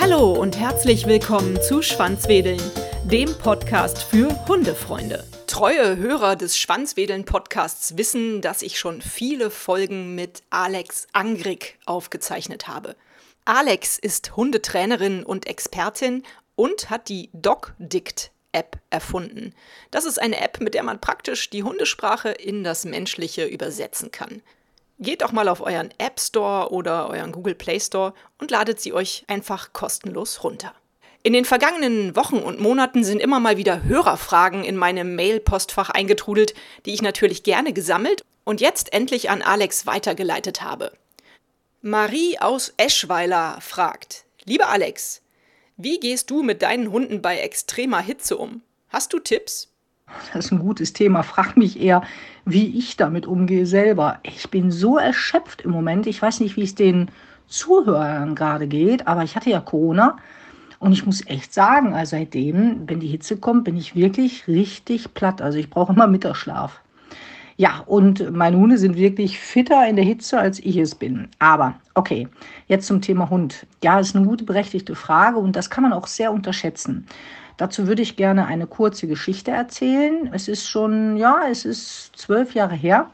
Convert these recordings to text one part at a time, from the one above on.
Hallo und herzlich willkommen zu Schwanzwedeln, dem Podcast für Hundefreunde. Treue Hörer des Schwanzwedeln-Podcasts wissen, dass ich schon viele Folgen mit Alex Angrig aufgezeichnet habe. Alex ist Hundetrainerin und Expertin und hat die DocDict App erfunden. Das ist eine App, mit der man praktisch die Hundesprache in das Menschliche übersetzen kann. Geht doch mal auf euren App Store oder euren Google Play Store und ladet sie euch einfach kostenlos runter. In den vergangenen Wochen und Monaten sind immer mal wieder Hörerfragen in meinem Mail-Postfach eingetrudelt, die ich natürlich gerne gesammelt und jetzt endlich an Alex weitergeleitet habe. Marie aus Eschweiler fragt: Lieber Alex, wie gehst du mit deinen Hunden bei extremer Hitze um? Hast du Tipps? Das ist ein gutes Thema. Frag mich eher, wie ich damit umgehe selber. Ich bin so erschöpft im Moment. Ich weiß nicht, wie es den Zuhörern gerade geht, aber ich hatte ja Corona und ich muss echt sagen, also seitdem, wenn die Hitze kommt, bin ich wirklich richtig platt. Also ich brauche immer Mittagsschlaf. Ja, und meine Hunde sind wirklich fitter in der Hitze, als ich es bin. Aber okay, jetzt zum Thema Hund. Ja, ist eine gute berechtigte Frage und das kann man auch sehr unterschätzen. Dazu würde ich gerne eine kurze Geschichte erzählen. Es ist schon, ja, es ist zwölf Jahre her.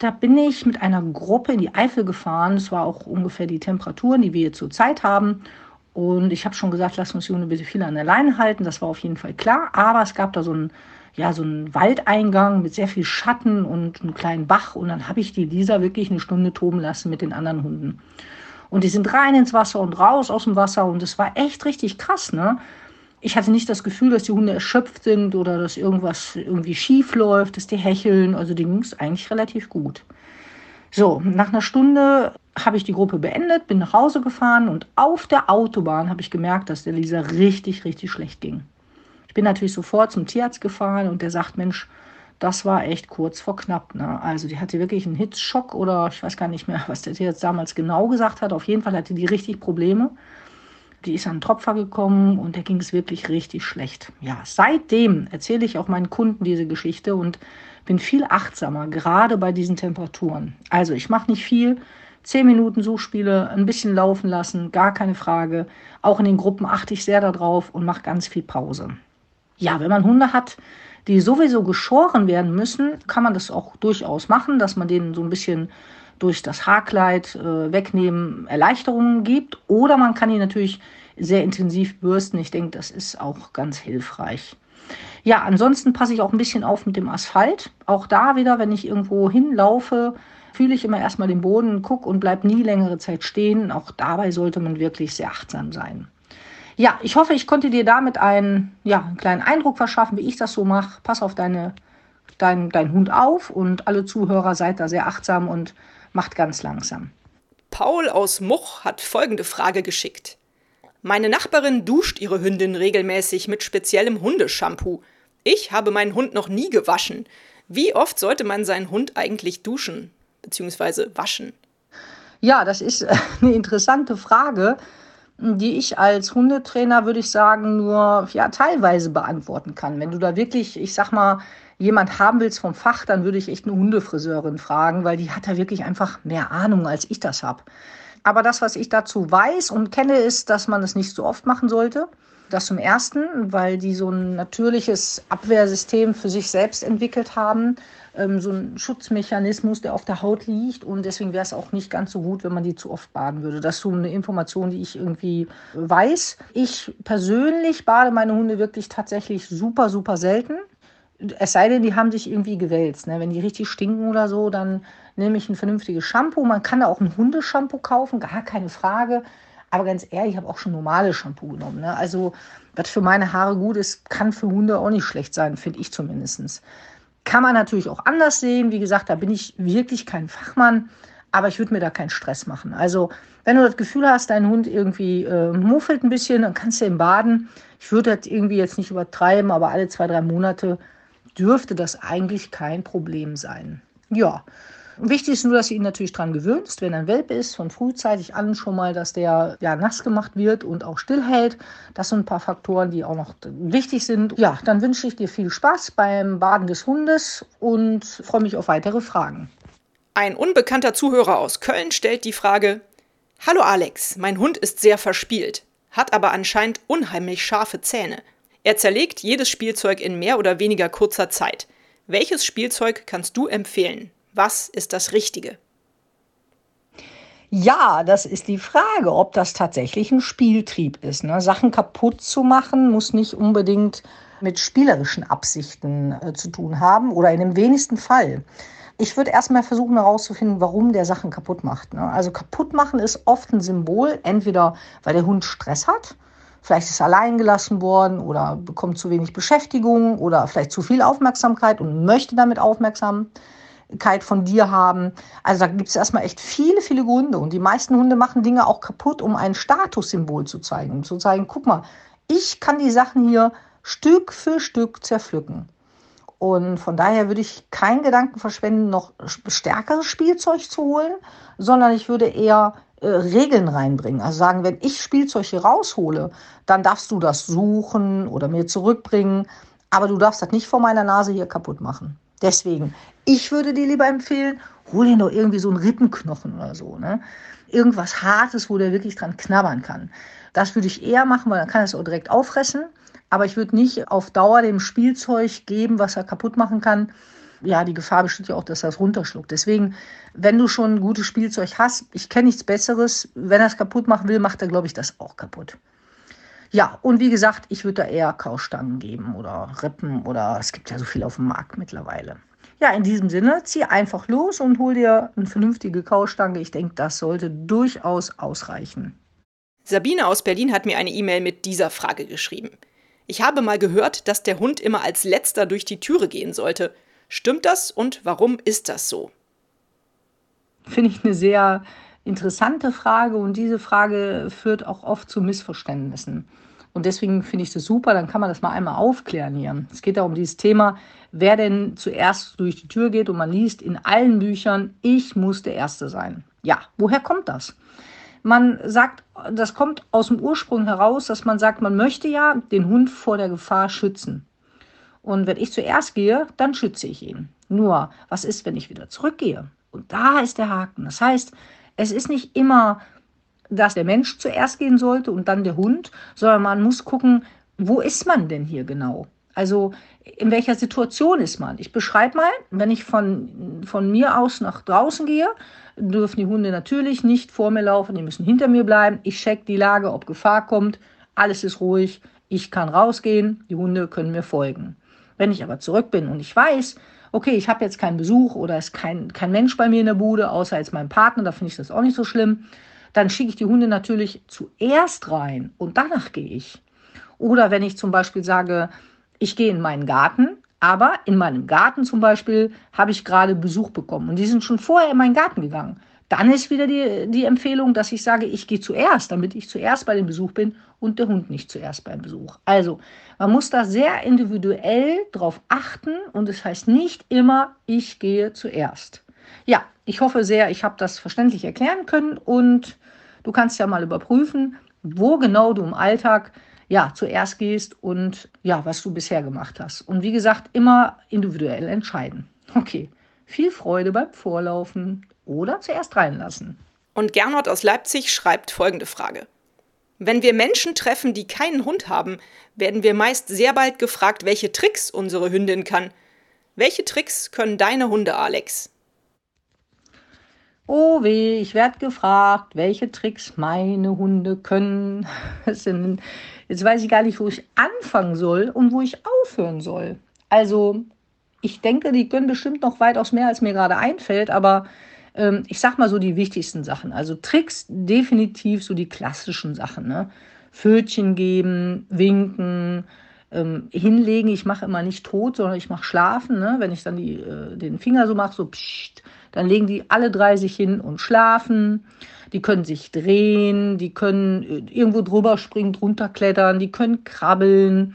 Da bin ich mit einer Gruppe in die Eifel gefahren. Es war auch ungefähr die Temperaturen, die wir hier zurzeit haben. Und ich habe schon gesagt, lass uns Hunde bitte viel an der Leine halten. Das war auf jeden Fall klar. Aber es gab da so einen, ja, so einen Waldeingang mit sehr viel Schatten und einem kleinen Bach. Und dann habe ich die Lisa wirklich eine Stunde toben lassen mit den anderen Hunden. Und die sind rein ins Wasser und raus aus dem Wasser. Und es war echt richtig krass, ne? Ich hatte nicht das Gefühl, dass die Hunde erschöpft sind oder dass irgendwas irgendwie schief läuft, dass die hecheln. Also denen ging es eigentlich relativ gut. So, nach einer Stunde habe ich die Gruppe beendet, bin nach Hause gefahren und auf der Autobahn habe ich gemerkt, dass der Lisa richtig, richtig schlecht ging. Ich bin natürlich sofort zum Tierarzt gefahren und der sagt, Mensch, das war echt kurz vor knapp. Ne? Also die hatte wirklich einen Hitzschock oder ich weiß gar nicht mehr, was der Tierarzt damals genau gesagt hat. Auf jeden Fall hatte die richtig Probleme. Die ist an den Tropfer gekommen und der ging es wirklich richtig schlecht. Ja, seitdem erzähle ich auch meinen Kunden diese Geschichte und bin viel achtsamer, gerade bei diesen Temperaturen. Also ich mache nicht viel, Zehn Minuten Suchspiele, ein bisschen laufen lassen, gar keine Frage. Auch in den Gruppen achte ich sehr darauf und mache ganz viel Pause. Ja, wenn man Hunde hat, die sowieso geschoren werden müssen, kann man das auch durchaus machen, dass man denen so ein bisschen durch das Haarkleid äh, wegnehmen Erleichterungen gibt. Oder man kann ihn natürlich sehr intensiv bürsten. Ich denke, das ist auch ganz hilfreich. Ja, ansonsten passe ich auch ein bisschen auf mit dem Asphalt. Auch da wieder, wenn ich irgendwo hinlaufe, fühle ich immer erstmal den Boden, gucke und bleib nie längere Zeit stehen. Auch dabei sollte man wirklich sehr achtsam sein. Ja, ich hoffe, ich konnte dir damit einen, ja, einen kleinen Eindruck verschaffen, wie ich das so mache. Pass auf deine, dein, dein Hund auf und alle Zuhörer seid da sehr achtsam und macht ganz langsam. Paul aus Much hat folgende Frage geschickt. Meine Nachbarin duscht ihre Hündin regelmäßig mit speziellem Hundeshampoo. Ich habe meinen Hund noch nie gewaschen. Wie oft sollte man seinen Hund eigentlich duschen? bzw. waschen? Ja, das ist eine interessante Frage, die ich als Hundetrainer, würde ich sagen, nur ja, teilweise beantworten kann. Wenn du da wirklich, ich sag mal, jemand haben willst vom Fach, dann würde ich echt eine Hundefriseurin fragen, weil die hat da wirklich einfach mehr Ahnung, als ich das habe. Aber das, was ich dazu weiß und kenne, ist, dass man das nicht so oft machen sollte. Das zum Ersten, weil die so ein natürliches Abwehrsystem für sich selbst entwickelt haben ähm, so ein Schutzmechanismus, der auf der Haut liegt. Und deswegen wäre es auch nicht ganz so gut, wenn man die zu oft baden würde. Das ist so eine Information, die ich irgendwie weiß. Ich persönlich bade meine Hunde wirklich tatsächlich super, super selten. Es sei denn, die haben sich irgendwie gewälzt. Ne? Wenn die richtig stinken oder so, dann nehme ich ein vernünftiges Shampoo. Man kann da auch ein Hundeshampoo kaufen, gar keine Frage. Aber ganz ehrlich, ich habe auch schon normales Shampoo genommen. Ne? Also, was für meine Haare gut ist, kann für Hunde auch nicht schlecht sein, finde ich zumindest. Kann man natürlich auch anders sehen. Wie gesagt, da bin ich wirklich kein Fachmann, aber ich würde mir da keinen Stress machen. Also, wenn du das Gefühl hast, dein Hund irgendwie äh, muffelt ein bisschen, dann kannst du ihn baden. Ich würde das irgendwie jetzt nicht übertreiben, aber alle zwei, drei Monate dürfte das eigentlich kein Problem sein. Ja, Wichtig ist nur, dass du ihn natürlich daran gewöhnst, wenn er ein Welpe ist, von frühzeitig an schon mal, dass der ja nass gemacht wird und auch stillhält. Das sind ein paar Faktoren, die auch noch wichtig sind. Ja, dann wünsche ich dir viel Spaß beim Baden des Hundes und freue mich auf weitere Fragen. Ein unbekannter Zuhörer aus Köln stellt die Frage: Hallo Alex, mein Hund ist sehr verspielt, hat aber anscheinend unheimlich scharfe Zähne. Er zerlegt jedes Spielzeug in mehr oder weniger kurzer Zeit. Welches Spielzeug kannst du empfehlen? Was ist das Richtige? Ja, das ist die Frage, ob das tatsächlich ein Spieltrieb ist. Ne? Sachen kaputt zu machen muss nicht unbedingt mit spielerischen Absichten äh, zu tun haben oder in dem wenigsten Fall. Ich würde erstmal versuchen herauszufinden, warum der Sachen kaputt macht. Ne? Also kaputt machen ist oft ein Symbol, entweder weil der Hund Stress hat, vielleicht ist er allein gelassen worden oder bekommt zu wenig Beschäftigung oder vielleicht zu viel Aufmerksamkeit und möchte damit Aufmerksamkeit von dir haben. Also da gibt es erstmal echt viele, viele Gründe. Und die meisten Hunde machen Dinge auch kaputt, um ein Statussymbol zu zeigen. Um zu zeigen, guck mal, ich kann die Sachen hier Stück für Stück zerpflücken. Und von daher würde ich keinen Gedanken verschwenden, noch stärkeres Spielzeug zu holen, sondern ich würde eher äh, Regeln reinbringen. Also sagen, wenn ich Spielzeug hier raushole, dann darfst du das suchen oder mir zurückbringen, aber du darfst das nicht vor meiner Nase hier kaputt machen. Deswegen, ich würde dir lieber empfehlen, hol dir doch irgendwie so einen Rippenknochen oder so. Ne? Irgendwas Hartes, wo der wirklich dran knabbern kann. Das würde ich eher machen, weil dann kann er es auch direkt auffressen. Aber ich würde nicht auf Dauer dem Spielzeug geben, was er kaputt machen kann. Ja, die Gefahr besteht ja auch, dass er es runterschluckt. Deswegen, wenn du schon ein gutes Spielzeug hast, ich kenne nichts Besseres. Wenn er es kaputt machen will, macht er, glaube ich, das auch kaputt. Ja, und wie gesagt, ich würde da eher Kaustangen geben oder Rippen oder es gibt ja so viel auf dem Markt mittlerweile. Ja, in diesem Sinne, zieh einfach los und hol dir eine vernünftige Kaustange. Ich denke, das sollte durchaus ausreichen. Sabine aus Berlin hat mir eine E-Mail mit dieser Frage geschrieben. Ich habe mal gehört, dass der Hund immer als letzter durch die Türe gehen sollte. Stimmt das und warum ist das so? Finde ich eine sehr interessante Frage und diese Frage führt auch oft zu Missverständnissen. Und deswegen finde ich das super, dann kann man das mal einmal aufklären hier. Es geht da um dieses Thema, wer denn zuerst durch die Tür geht und man liest in allen Büchern, ich muss der Erste sein. Ja, woher kommt das? Man sagt, das kommt aus dem Ursprung heraus, dass man sagt, man möchte ja den Hund vor der Gefahr schützen. Und wenn ich zuerst gehe, dann schütze ich ihn. Nur, was ist, wenn ich wieder zurückgehe? Und da ist der Haken. Das heißt, es ist nicht immer dass der Mensch zuerst gehen sollte und dann der Hund, sondern man muss gucken, wo ist man denn hier genau? Also in welcher Situation ist man? Ich beschreibe mal, wenn ich von, von mir aus nach draußen gehe, dürfen die Hunde natürlich nicht vor mir laufen, die müssen hinter mir bleiben. Ich check die Lage, ob Gefahr kommt, alles ist ruhig, ich kann rausgehen, die Hunde können mir folgen. Wenn ich aber zurück bin und ich weiß, okay, ich habe jetzt keinen Besuch oder ist kein, kein Mensch bei mir in der Bude, außer jetzt mein Partner, da finde ich das auch nicht so schlimm, dann schicke ich die Hunde natürlich zuerst rein und danach gehe ich. Oder wenn ich zum Beispiel sage, ich gehe in meinen Garten, aber in meinem Garten zum Beispiel habe ich gerade Besuch bekommen und die sind schon vorher in meinen Garten gegangen. Dann ist wieder die, die Empfehlung, dass ich sage, ich gehe zuerst, damit ich zuerst bei dem Besuch bin und der Hund nicht zuerst beim Besuch. Also, man muss da sehr individuell drauf achten und es heißt nicht immer, ich gehe zuerst. Ja, ich hoffe sehr, ich habe das verständlich erklären können und Du kannst ja mal überprüfen, wo genau du im Alltag ja zuerst gehst und ja, was du bisher gemacht hast. Und wie gesagt, immer individuell entscheiden. Okay, viel Freude beim Vorlaufen oder zuerst reinlassen. Und Gernot aus Leipzig schreibt folgende Frage. Wenn wir Menschen treffen, die keinen Hund haben, werden wir meist sehr bald gefragt, welche Tricks unsere Hündin kann. Welche Tricks können deine Hunde, Alex? Oh weh, ich werde gefragt, welche Tricks meine Hunde können. Jetzt weiß ich gar nicht, wo ich anfangen soll und wo ich aufhören soll. Also, ich denke, die können bestimmt noch weitaus mehr, als mir gerade einfällt, aber ähm, ich sag mal so die wichtigsten Sachen. Also Tricks definitiv so die klassischen Sachen. Ne? Pfötchen geben, winken, ähm, hinlegen. Ich mache immer nicht tot, sondern ich mache schlafen. Ne? Wenn ich dann die, äh, den Finger so mache, so pssst, dann legen die alle drei sich hin und schlafen. Die können sich drehen, die können äh, irgendwo drüber springen, drunter klettern, die können krabbeln,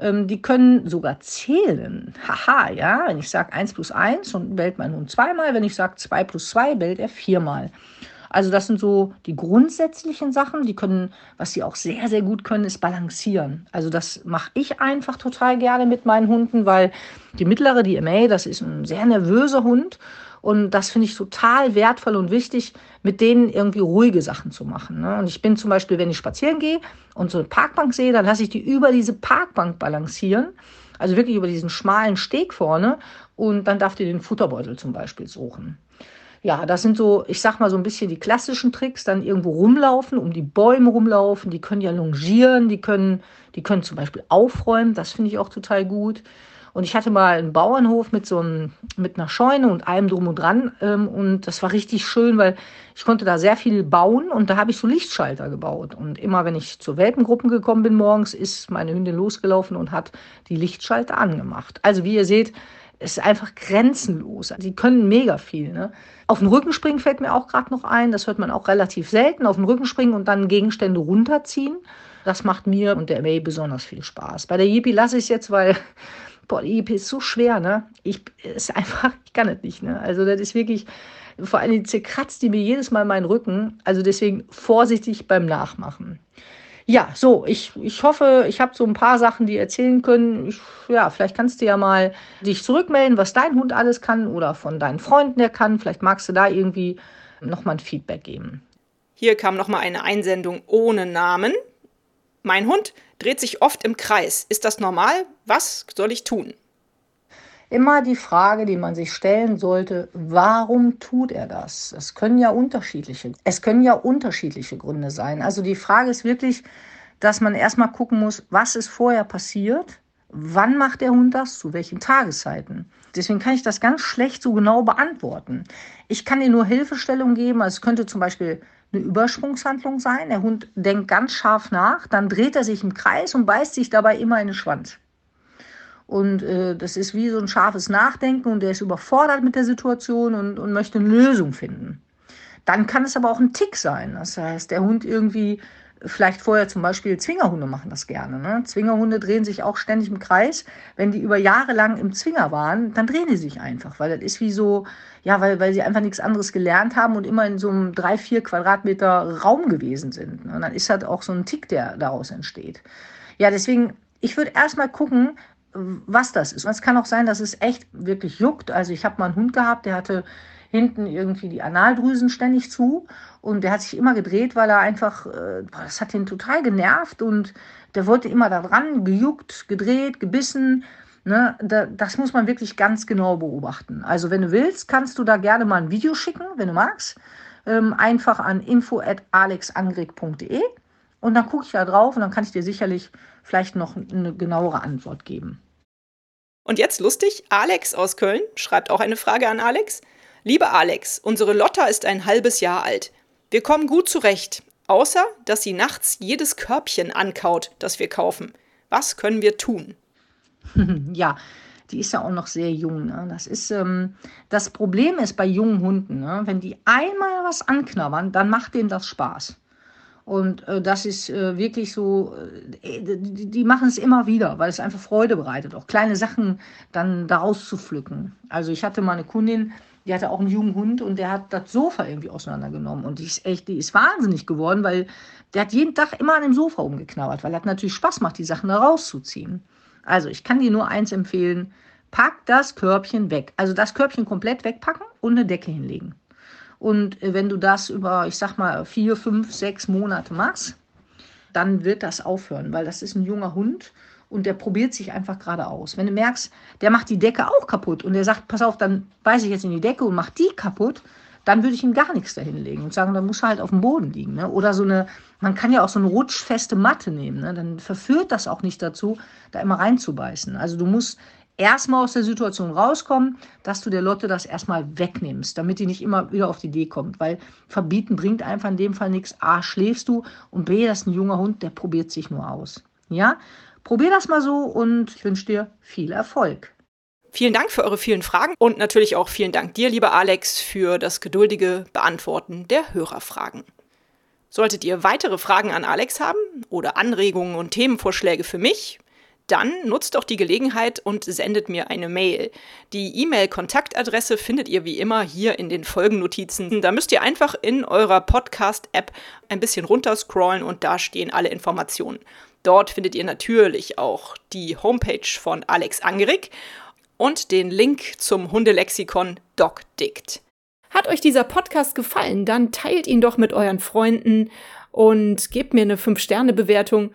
ähm, die können sogar zählen. Haha, ja, wenn ich sage 1 plus 1 und bellt mein Hund zweimal, wenn ich sage 2 plus 2, bellt er viermal. Also das sind so die grundsätzlichen Sachen, die können, was sie auch sehr, sehr gut können, ist balancieren. Also das mache ich einfach total gerne mit meinen Hunden, weil die mittlere, die MA, das ist ein sehr nervöser Hund Und das finde ich total wertvoll und wichtig, mit denen irgendwie ruhige Sachen zu machen. Ne? Und ich bin zum Beispiel, wenn ich spazieren gehe und so eine Parkbank sehe, dann lasse ich die über diese Parkbank balancieren. Also wirklich über diesen schmalen Steg vorne. Und dann darf die den Futterbeutel zum Beispiel suchen. Ja, das sind so, ich sag mal so ein bisschen die klassischen Tricks, dann irgendwo rumlaufen, um die Bäume rumlaufen, die können ja longieren, die können, die können zum Beispiel aufräumen, das finde ich auch total gut. Und ich hatte mal einen Bauernhof mit so einem, mit einer Scheune und allem drum und dran. Ähm, und das war richtig schön, weil ich konnte da sehr viel bauen und da habe ich so Lichtschalter gebaut. Und immer wenn ich zu Welpengruppen gekommen bin morgens, ist meine Hündin losgelaufen und hat die Lichtschalter angemacht. Also wie ihr seht, ist einfach grenzenlos. Die können mega viel. Ne? Auf den Rücken springen fällt mir auch gerade noch ein. Das hört man auch relativ selten. Auf den Rücken springen und dann Gegenstände runterziehen. Das macht mir und der May besonders viel Spaß. Bei der Yippie lasse ich es jetzt, weil boah, Yippie ist so schwer. Ne? Ich ist einfach, ich kann es nicht. Ne? Also das ist wirklich, vor allem zerkratzt die mir jedes Mal meinen Rücken. Also deswegen vorsichtig beim Nachmachen ja, so, ich, ich hoffe, ich habe so ein paar Sachen, die erzählen können. Ich, ja, vielleicht kannst du ja mal dich zurückmelden, was dein Hund alles kann oder von deinen Freunden der kann. Vielleicht magst du da irgendwie nochmal ein Feedback geben. Hier kam nochmal eine Einsendung ohne Namen. Mein Hund dreht sich oft im Kreis. Ist das normal? Was soll ich tun? immer die Frage, die man sich stellen sollte, warum tut er das? Es können ja unterschiedliche, es können ja unterschiedliche Gründe sein. Also die Frage ist wirklich, dass man erstmal gucken muss, was ist vorher passiert? Wann macht der Hund das? Zu welchen Tageszeiten? Deswegen kann ich das ganz schlecht so genau beantworten. Ich kann dir nur Hilfestellung geben. Also es könnte zum Beispiel eine Übersprungshandlung sein. Der Hund denkt ganz scharf nach, dann dreht er sich im Kreis und beißt sich dabei immer in den Schwanz. Und äh, das ist wie so ein scharfes Nachdenken und der ist überfordert mit der Situation und, und möchte eine Lösung finden. Dann kann es aber auch ein Tick sein. Das heißt, der Hund irgendwie, vielleicht vorher zum Beispiel Zwingerhunde machen das gerne. Ne? Zwingerhunde drehen sich auch ständig im Kreis. Wenn die über Jahre lang im Zwinger waren, dann drehen die sich einfach, weil das ist wie so, ja, weil, weil sie einfach nichts anderes gelernt haben und immer in so einem drei, vier Quadratmeter Raum gewesen sind. Ne? Und dann ist halt auch so ein Tick, der daraus entsteht. Ja, deswegen, ich würde erstmal gucken, was das ist. Und es kann auch sein, dass es echt wirklich juckt. Also ich habe mal einen Hund gehabt, der hatte hinten irgendwie die Analdrüsen ständig zu und der hat sich immer gedreht, weil er einfach, äh, das hat ihn total genervt und der wollte immer da dran, gejuckt, gedreht, gebissen. Ne, da, das muss man wirklich ganz genau beobachten. Also wenn du willst, kannst du da gerne mal ein Video schicken, wenn du magst. Ähm, einfach an info.alexangrig.de und dann gucke ich da drauf und dann kann ich dir sicherlich vielleicht noch eine genauere Antwort geben. Und jetzt lustig, Alex aus Köln schreibt auch eine Frage an Alex. Liebe Alex, unsere Lotta ist ein halbes Jahr alt. Wir kommen gut zurecht, außer dass sie nachts jedes Körbchen ankaut, das wir kaufen. Was können wir tun? ja, die ist ja auch noch sehr jung. Ne? Das, ist, ähm, das Problem ist bei jungen Hunden, ne? wenn die einmal was anknabbern, dann macht denen das Spaß. Und äh, das ist äh, wirklich so, äh, die, die machen es immer wieder, weil es einfach Freude bereitet, auch kleine Sachen dann daraus zu pflücken. Also ich hatte mal eine Kundin, die hatte auch einen jungen Hund und der hat das Sofa irgendwie auseinandergenommen. Und die ist echt, die ist wahnsinnig geworden, weil der hat jeden Tag immer an dem Sofa umgeknabbert, weil er hat natürlich Spaß macht, die Sachen da rauszuziehen. Also ich kann dir nur eins empfehlen, pack das Körbchen weg. Also das Körbchen komplett wegpacken und eine Decke hinlegen. Und äh, wenn du das über, ich sag mal, vier, fünf, sechs Monate machst, dann wird das aufhören, weil das ist ein junger Hund und der probiert sich einfach gerade aus. Wenn du merkst, der macht die Decke auch kaputt und der sagt, pass auf, dann beiße ich jetzt in die Decke und mach die kaputt, dann würde ich ihm gar nichts dahinlegen und sagen, dann muss er halt auf dem Boden liegen. Ne? Oder so eine, man kann ja auch so eine rutschfeste Matte nehmen. Ne? Dann verführt das auch nicht dazu, da immer reinzubeißen. Also du musst erstmal aus der Situation rauskommen, dass du der Lotte das erstmal wegnimmst, damit die nicht immer wieder auf die Idee kommt. Weil verbieten bringt einfach in dem Fall nichts. A, schläfst du und B, das ist ein junger Hund, der probiert sich nur aus. Ja, probier das mal so und ich wünsche dir viel Erfolg. Vielen Dank für eure vielen Fragen und natürlich auch vielen Dank dir, lieber Alex, für das geduldige Beantworten der Hörerfragen. Solltet ihr weitere Fragen an Alex haben oder Anregungen und Themenvorschläge für mich, dann nutzt doch die Gelegenheit und sendet mir eine Mail. Die E-Mail-Kontaktadresse findet ihr wie immer hier in den Folgennotizen. Da müsst ihr einfach in eurer Podcast-App ein bisschen runterscrollen und da stehen alle Informationen. Dort findet ihr natürlich auch die Homepage von Alex Angerig und den Link zum Hundelexikon DocDict. Hat euch dieser Podcast gefallen, dann teilt ihn doch mit euren Freunden und gebt mir eine 5-Sterne-Bewertung,